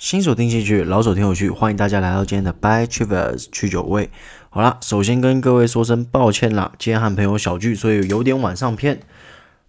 新手听进去，老手听有趣，欢迎大家来到今天的 By Travers 去酒味。好啦，首先跟各位说声抱歉啦，今天和朋友小聚，所以有点晚上片。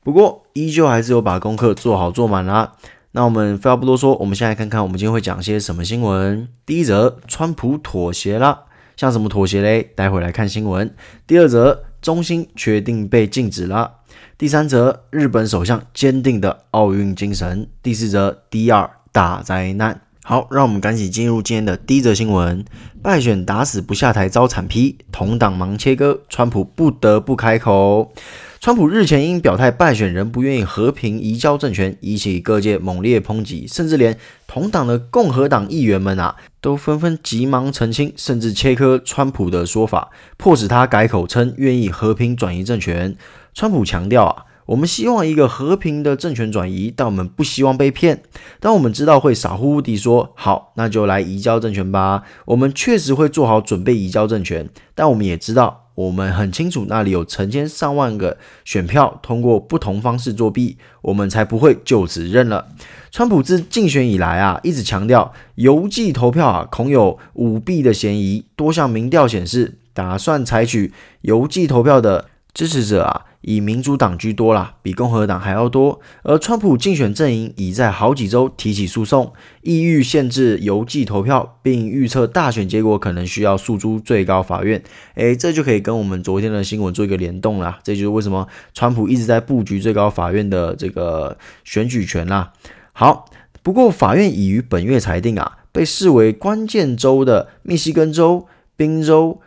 不过依旧还是有把功课做好做满啦。那我们废话不多说，我们先来看看我们今天会讲些什么新闻。第一则，川普妥协啦，像什么妥协嘞？待会来看新闻。第二则，中心确定被禁止啦。第三则，日本首相坚定的奥运精神。第四则，DR 大灾难。好，让我们赶紧进入今天的第一则新闻。败选打死不下台遭惨批，同党忙切割，川普不得不开口。川普日前因表态败选仍不愿意和平移交政权，引起各界猛烈抨击，甚至连同党的共和党议员们啊，都纷纷急忙澄清，甚至切割川普的说法，迫使他改口称愿意和平转移政权。川普强调啊。我们希望一个和平的政权转移，但我们不希望被骗。当我们知道会傻乎乎地说好，那就来移交政权吧。我们确实会做好准备移交政权，但我们也知道，我们很清楚那里有成千上万个选票通过不同方式作弊，我们才不会就此认了。川普自竞选以来啊，一直强调邮寄投票啊恐有舞弊的嫌疑。多项民调显示，打算采取邮寄投票的支持者啊。以民主党居多啦，比共和党还要多。而川普竞选阵营已在好几周提起诉讼，意欲限制邮寄投票，并预测大选结果可能需要诉诸最高法院。诶，这就可以跟我们昨天的新闻做一个联动啦。这就是为什么川普一直在布局最高法院的这个选举权啦。好，不过法院已于本月裁定啊，被视为关键州的密西根州、宾州、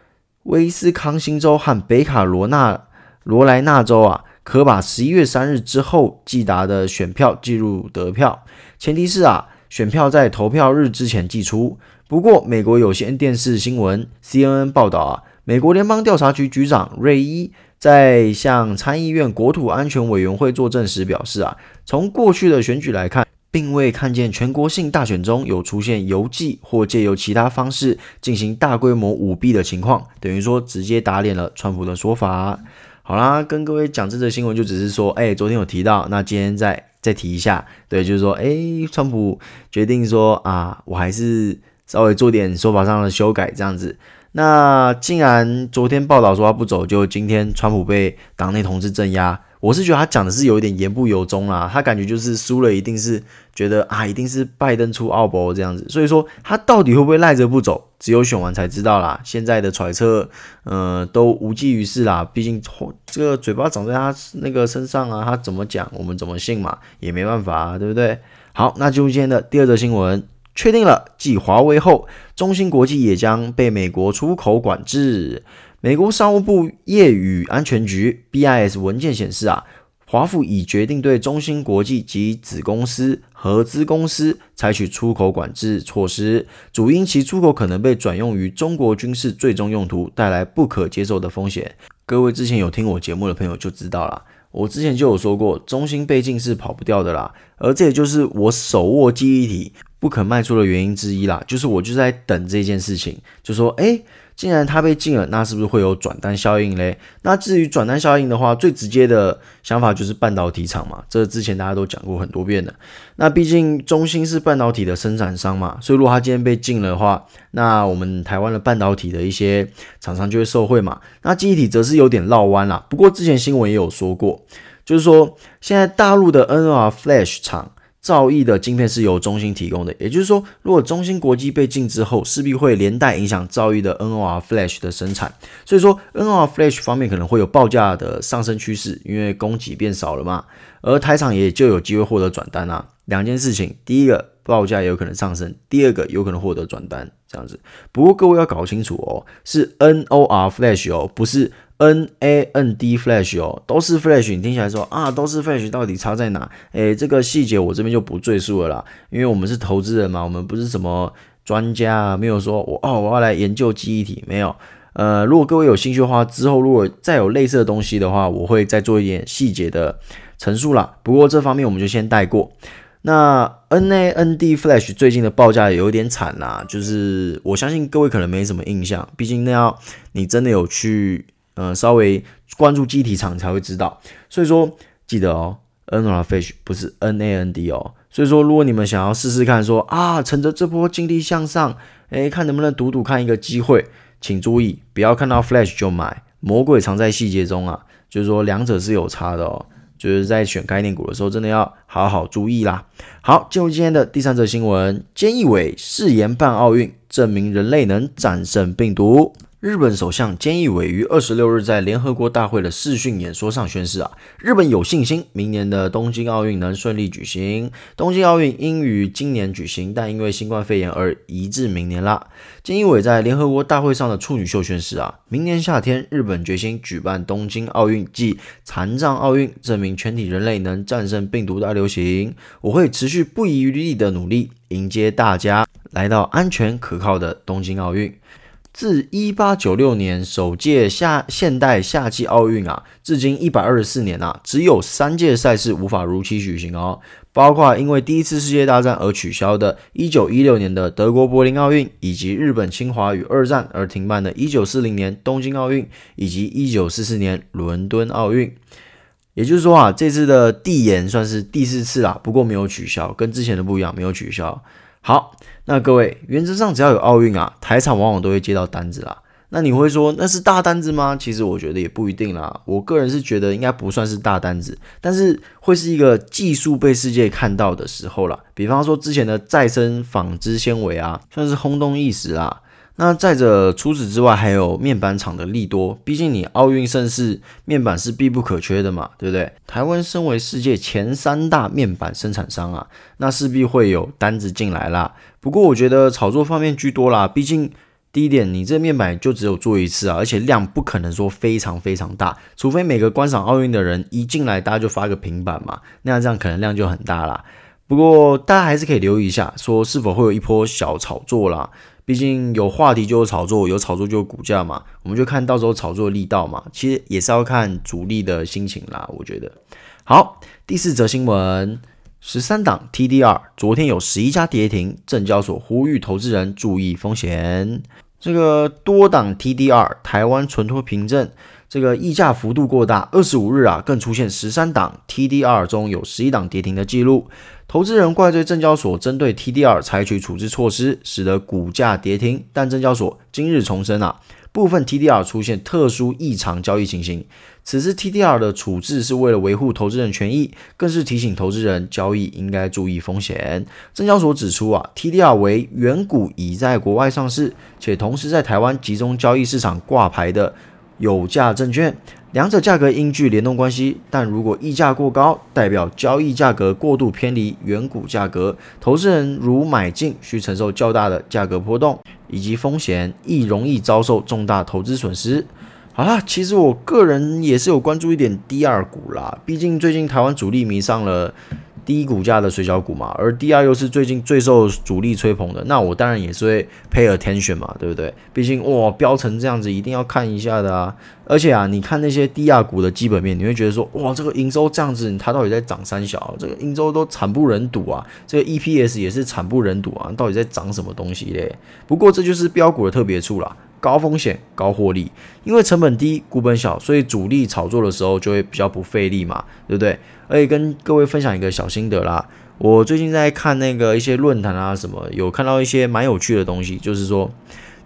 威斯康星州和北卡罗纳。罗莱纳州啊，可把十一月三日之后寄达的选票计入得票，前提是啊，选票在投票日之前寄出。不过，美国有线电视新闻 CNN 报道啊，美国联邦调查局局长瑞伊在向参议院国土安全委员会作证时表示啊，从过去的选举来看，并未看见全国性大选中有出现邮寄或借由其他方式进行大规模舞弊的情况，等于说直接打脸了川普的说法。好啦，跟各位讲这则新闻，就只是说，哎、昨天有提到，那今天再再提一下，对，就是说，哎、川普决定说啊，我还是稍微做点说法上的修改，这样子。那既然昨天报道说他不走，就今天川普被党内同志镇压。我是觉得他讲的是有一点言不由衷啦，他感觉就是输了，一定是觉得啊，一定是拜登出奥博这样子，所以说他到底会不会赖着不走，只有选完才知道啦。现在的揣测，呃，都无济于事啦。毕竟这个嘴巴长在他那个身上啊，他怎么讲，我们怎么信嘛，也没办法啊，对不对？好，那就今天的第二则新闻，确定了，继华为后，中芯国际也将被美国出口管制。美国商务部业与安全局 BIS 文件显示啊，华府已决定对中芯国际及子公司、合资公司采取出口管制措施，主因其出口可能被转用于中国军事最终用途，带来不可接受的风险。各位之前有听我节目的朋友就知道了，我之前就有说过，中芯被禁是跑不掉的啦，而这也就是我手握记忆体不肯卖出的原因之一啦，就是我就在等这件事情，就说诶。既然它被禁了，那是不是会有转单效应嘞？那至于转单效应的话，最直接的想法就是半导体厂嘛，这之前大家都讲过很多遍了。那毕竟中芯是半导体的生产商嘛，所以如果它今天被禁了的话，那我们台湾的半导体的一些厂商就会受惠嘛。那记忆体则是有点绕弯啦。不过之前新闻也有说过，就是说现在大陆的 NR Flash 厂。兆易的晶片是由中芯提供的，也就是说，如果中芯国际被禁之后，势必会连带影响兆易的 NOR Flash 的生产。所以说，NOR Flash 方面可能会有报价的上升趋势，因为供给变少了嘛。而台厂也就有机会获得转单啊。两件事情，第一个报价有可能上升，第二个有可能获得转单，这样子。不过各位要搞清楚哦，是 NOR Flash 哦，不是。N A N D Flash 哦，都是 Flash，你听起来说啊，都是 Flash，到底差在哪？诶，这个细节我这边就不赘述了啦，因为我们是投资人嘛，我们不是什么专家，没有说我哦，我要来研究记忆体，没有。呃，如果各位有兴趣的话，之后如果再有类似的东西的话，我会再做一点细节的陈述啦。不过这方面我们就先带过。那 N A N D Flash 最近的报价也有点惨啦，就是我相信各位可能没什么印象，毕竟那要你真的有去。呃，稍微关注机体厂才会知道，所以说记得哦，NOR Flash 不是 NAND 哦，所以说，如果你们想要试试看说，啊，乘着这波劲力向上，诶，看能不能赌赌看一个机会，请注意，不要看到 Flash 就买，魔鬼藏在细节中啊，就是说两者是有差的哦，就是在选概念股的时候，真的要好好注意啦。好，进入今天的第三则新闻，菅义伟誓言办奥运，证明人类能战胜病毒。日本首相菅义伟于二十六日在联合国大会的视讯演说上宣示啊，日本有信心明年的东京奥运能顺利举行。东京奥运应于今年举行，但因为新冠肺炎而移至明年啦。菅义伟在联合国大会上的处女秀宣示啊，明年夏天日本决心举办东京奥运暨残障奥运，证明全体人类能战胜病毒大流行。我会持续不遗余力的努力，迎接大家来到安全可靠的东京奥运。自一八九六年首届夏现代夏季奥运啊，至今一百二十四年啊，只有三届赛事无法如期举行哦，包括因为第一次世界大战而取消的一九一六年的德国柏林奥运，以及日本侵华与二战而停办的一九四零年东京奥运，以及一九四四年伦敦奥运。也就是说啊，这次的递延算是第四次啦，不过没有取消，跟之前的不一样，没有取消。好，那各位，原则上只要有奥运啊，台场往往都会接到单子啦。那你会说那是大单子吗？其实我觉得也不一定啦。我个人是觉得应该不算是大单子，但是会是一个技术被世界看到的时候啦。比方说之前的再生纺织纤维啊，算是轰动一时啦。那再者，除此之外，还有面板厂的利多。毕竟你奥运盛世，面板是必不可缺的嘛，对不对？台湾身为世界前三大面板生产商啊，那势必会有单子进来啦。不过我觉得炒作方面居多啦。毕竟第一点，你这面板就只有做一次啊，而且量不可能说非常非常大，除非每个观赏奥运的人一进来，大家就发个平板嘛，那样这样可能量就很大啦。不过大家还是可以留意一下，说是否会有一波小炒作啦。毕竟有话题就有炒作，有炒作就有股价嘛，我们就看到时候炒作的力道嘛。其实也是要看主力的心情啦，我觉得。好，第四则新闻，十三档 TDR 昨天有十一家跌停，证交所呼吁投资人注意风险。这个多档 TDR 台湾存托凭证，这个溢价幅度过大，二十五日啊更出现十三档 TDR 中有十一档跌停的记录。投资人怪罪证交所针对 TDR 采取处置措施，使得股价跌停。但证交所今日重申啊，部分 TDR 出现特殊异常交易情形。此次 TDR 的处置是为了维护投资人权益，更是提醒投资人交易应该注意风险。证交所指出啊，TDR 为原股已在国外上市，且同时在台湾集中交易市场挂牌的有价证券。两者价格应具联动关系，但如果溢价过高，代表交易价格过度偏离原股价格，投资人如买进需承受较大的价格波动以及风险，亦容易遭受重大投资损失。好啦，其实我个人也是有关注一点 DR 股啦，毕竟最近台湾主力迷上了。低股价的水饺股嘛，而 DR 又是最近最受主力吹捧的，那我当然也是会 pay attention 嘛，对不对？毕竟哇，飙成这样子，一定要看一下的啊！而且啊，你看那些 DR 股的基本面，你会觉得说，哇，这个营收这样子，它到底在涨三小？这个营收都惨不忍睹啊！这个 EPS 也是惨不忍睹啊！到底在涨什么东西嘞？不过这就是标股的特别处啦。高风险高获利，因为成本低、股本小，所以主力炒作的时候就会比较不费力嘛，对不对？而且跟各位分享一个小心得啦，我最近在看那个一些论坛啊什么，有看到一些蛮有趣的东西，就是说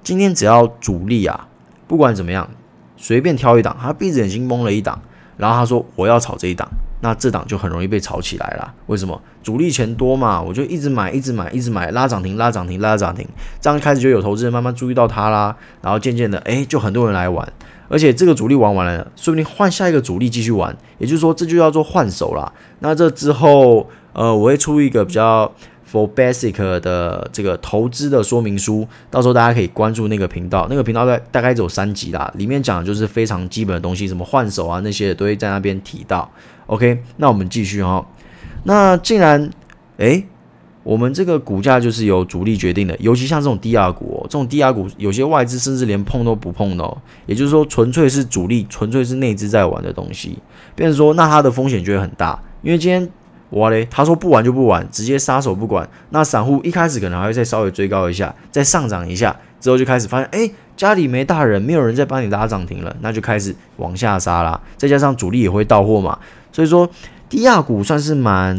今天只要主力啊，不管怎么样，随便挑一档，他闭着眼睛蒙了一档，然后他说我要炒这一档。那这档就很容易被炒起来了，为什么？主力钱多嘛，我就一直买，一直买，一直买，拉涨停，拉涨停，拉涨停，这样开始就有投资人慢慢注意到它啦，然后渐渐的，哎，就很多人来玩，而且这个主力玩完了，说不定换下一个主力继续玩，也就是说，这就叫做换手啦。那这之后，呃，我会出一个比较。For Basic 的这个投资的说明书，到时候大家可以关注那个频道。那个频道大大概只有三集啦，里面讲的就是非常基本的东西，什么换手啊那些都会在那边提到。OK，那我们继续哈。那既然诶，我们这个股价就是由主力决定的，尤其像这种低压股哦，这种低压股有些外资甚至连碰都不碰的哦，也就是说纯粹是主力，纯粹是内资在玩的东西。变成说，那它的风险就会很大，因为今天。哇嘞！他说不玩就不玩，直接撒手不管。那散户一开始可能还会再稍微追高一下，再上涨一下，之后就开始发现，哎，家里没大人，没有人在帮你拉涨停了，那就开始往下杀啦。再加上主力也会到货嘛，所以说低价股算是蛮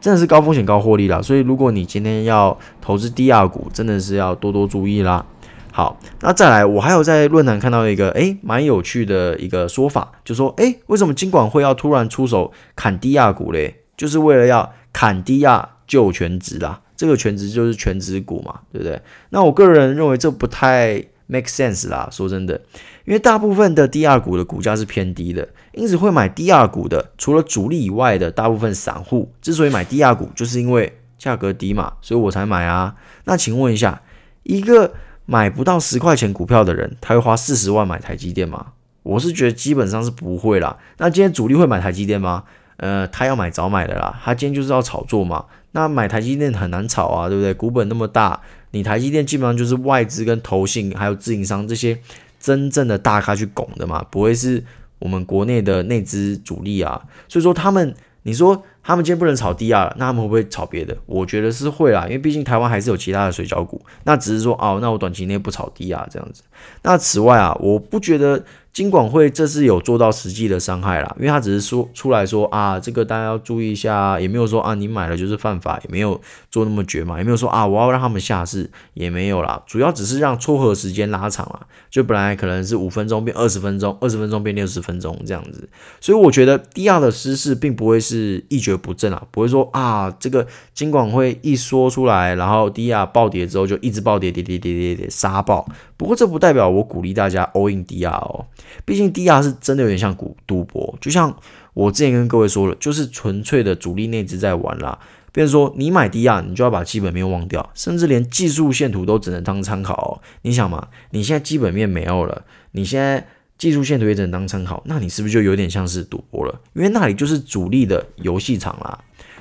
真的是高风险高获利啦。所以如果你今天要投资 DR 股，真的是要多多注意啦。好，那再来，我还有在论坛看到一个诶蛮有趣的一个说法，就说诶为什么金管会要突然出手砍 DR 股嘞？就是为了要砍低啊救全值啦。这个全值就是全值股嘛，对不对？那我个人认为这不太 make sense 啦。说真的，因为大部分的 DR 股的股价是偏低的，因此会买 DR 股的，除了主力以外的大部分散户，之所以买 DR 股，就是因为价格低嘛，所以我才买啊。那请问一下，一个买不到十块钱股票的人，他会花四十万买台积电吗？我是觉得基本上是不会啦。那今天主力会买台积电吗？呃，他要买早买的啦，他今天就是要炒作嘛。那买台积电很难炒啊，对不对？股本那么大，你台积电基本上就是外资跟投信还有自营商这些真正的大咖去拱的嘛，不会是我们国内的内资主力啊。所以说他们，你说他们今天不能炒 DR，那他们会不会炒别的？我觉得是会啦，因为毕竟台湾还是有其他的水饺股。那只是说哦，那我短期内不炒 DR 这样子。那此外啊，我不觉得。金管会这是有做到实际的伤害啦，因为他只是说出来说啊，这个大家要注意一下，也没有说啊你买了就是犯法，也没有做那么绝嘛，也没有说啊我要让他们下市，也没有啦，主要只是让撮合时间拉长了，就本来可能是五分钟变二十分钟，二十分钟变六十分钟这样子，所以我觉得 DR 的失势并不会是一蹶不振啊，不会说啊这个金管会一说出来，然后 DR 暴跌之后就一直暴跌跌跌跌跌跌杀爆，不过这不代表我鼓励大家 all in DR 哦。毕竟 DR 是真的有点像赌赌博，就像我之前跟各位说了，就是纯粹的主力内资在玩啦。比如说你买 DR，你就要把基本面忘掉，甚至连技术线图都只能当参考哦。你想嘛，你现在基本面没有了，你现在技术线图也只能当参考，那你是不是就有点像是赌博了？因为那里就是主力的游戏场啦。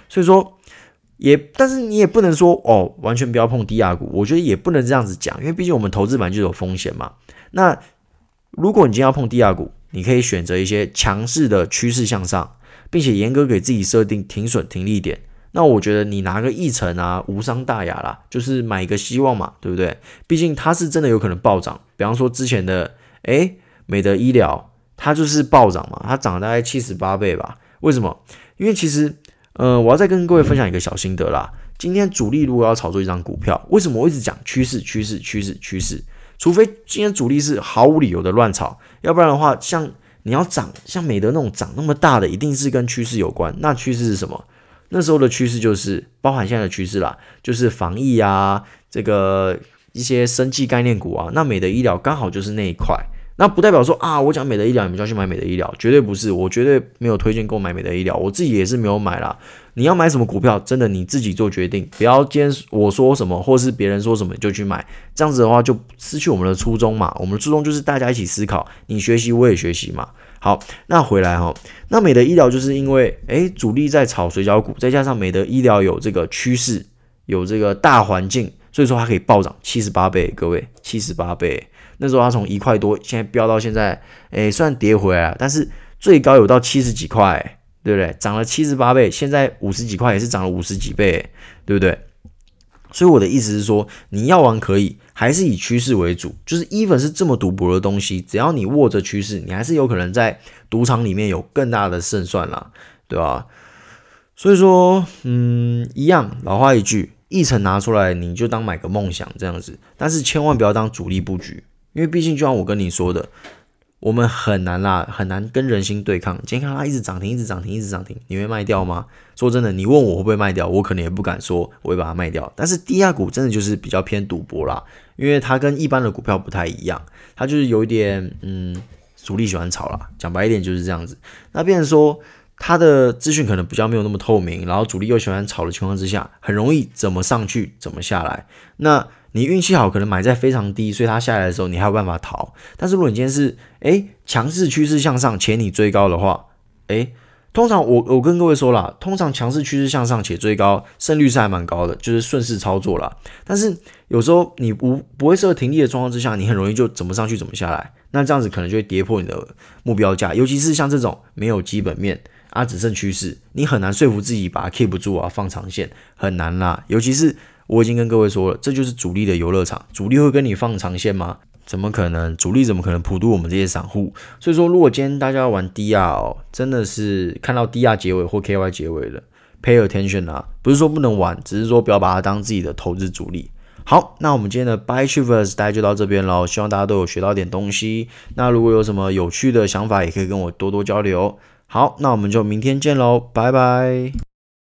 所以说也，但是你也不能说哦，完全不要碰低压股，我觉得也不能这样子讲，因为毕竟我们投资本就有风险嘛。那如果你今天要碰低压股，你可以选择一些强势的趋势向上，并且严格给自己设定停损停利点。那我觉得你拿个一成啊，无伤大雅啦，就是买一个希望嘛，对不对？毕竟它是真的有可能暴涨。比方说之前的诶美德医疗，它就是暴涨嘛，它涨了大概七十八倍吧。为什么？因为其实呃，我要再跟各位分享一个小心得啦。今天主力如果要炒作一张股票，为什么我一直讲趋势趋势趋势趋势？除非今天主力是毫无理由的乱炒，要不然的话，像你要涨，像美德那种涨那么大的，一定是跟趋势有关。那趋势是什么？那时候的趋势就是包含现在的趋势啦，就是防疫啊，这个一些生技概念股啊。那美德医疗刚好就是那一块。那不代表说啊，我讲美的医疗，你们就要去买美的医疗，绝对不是，我绝对没有推荐购买美的医疗，我自己也是没有买啦。你要买什么股票，真的你自己做决定，不要今天我说什么，或是别人说什么就去买，这样子的话就失去我们的初衷嘛。我们的初衷就是大家一起思考，你学习我也学习嘛。好，那回来哈，那美的医疗就是因为诶主力在炒水饺股，再加上美的医疗有这个趋势，有这个大环境，所以说它可以暴涨七十八倍，各位七十八倍。那时候它从一块多，现在飙到现在，诶，虽然跌回来了，但是最高有到七十几块，对不对？涨了七十八倍，现在五十几块也是涨了五十几倍，对不对？所以我的意思是说，你要玩可以，还是以趋势为主。就是 even 是这么赌博的东西，只要你握着趋势，你还是有可能在赌场里面有更大的胜算啦，对吧？所以说，嗯，一样，老话一句，一成拿出来，你就当买个梦想这样子，但是千万不要当主力布局。因为毕竟，就像我跟你说的，我们很难啦，很难跟人心对抗。今天看它一直涨停，一直涨停，一直涨停，你会卖掉吗？说真的，你问我会不会卖掉，我可能也不敢说我会把它卖掉。但是，DR 股真的就是比较偏赌博啦，因为它跟一般的股票不太一样，它就是有一点，嗯，主力喜欢炒啦。讲白一点就是这样子。那变成说，它的资讯可能比较没有那么透明，然后主力又喜欢炒的情况之下，很容易怎么上去怎么下来。那你运气好，可能买在非常低，所以它下来的时候你还有办法逃。但是如果你今天是诶强势趋势向上且你追高的话，诶，通常我我跟各位说了，通常强势趋势向上且追高胜率是还蛮高的，就是顺势操作啦。但是有时候你不不会设停利的状况之下，你很容易就怎么上去怎么下来，那这样子可能就会跌破你的目标价。尤其是像这种没有基本面啊，只剩趋势，你很难说服自己把它 keep 住啊，放长线很难啦。尤其是我已经跟各位说了，这就是主力的游乐场，主力会跟你放长线吗？怎么可能？主力怎么可能普渡我们这些散户？所以说，如果今天大家玩 DR，、哦、真的是看到 DR 结尾或 KY 结尾了，pay attention 啊，不是说不能玩，只是说不要把它当自己的投资主力。好，那我们今天的 Buy Shivers，大家就到这边喽，希望大家都有学到点东西。那如果有什么有趣的想法，也可以跟我多多交流。好那我们就明天见喽拜拜。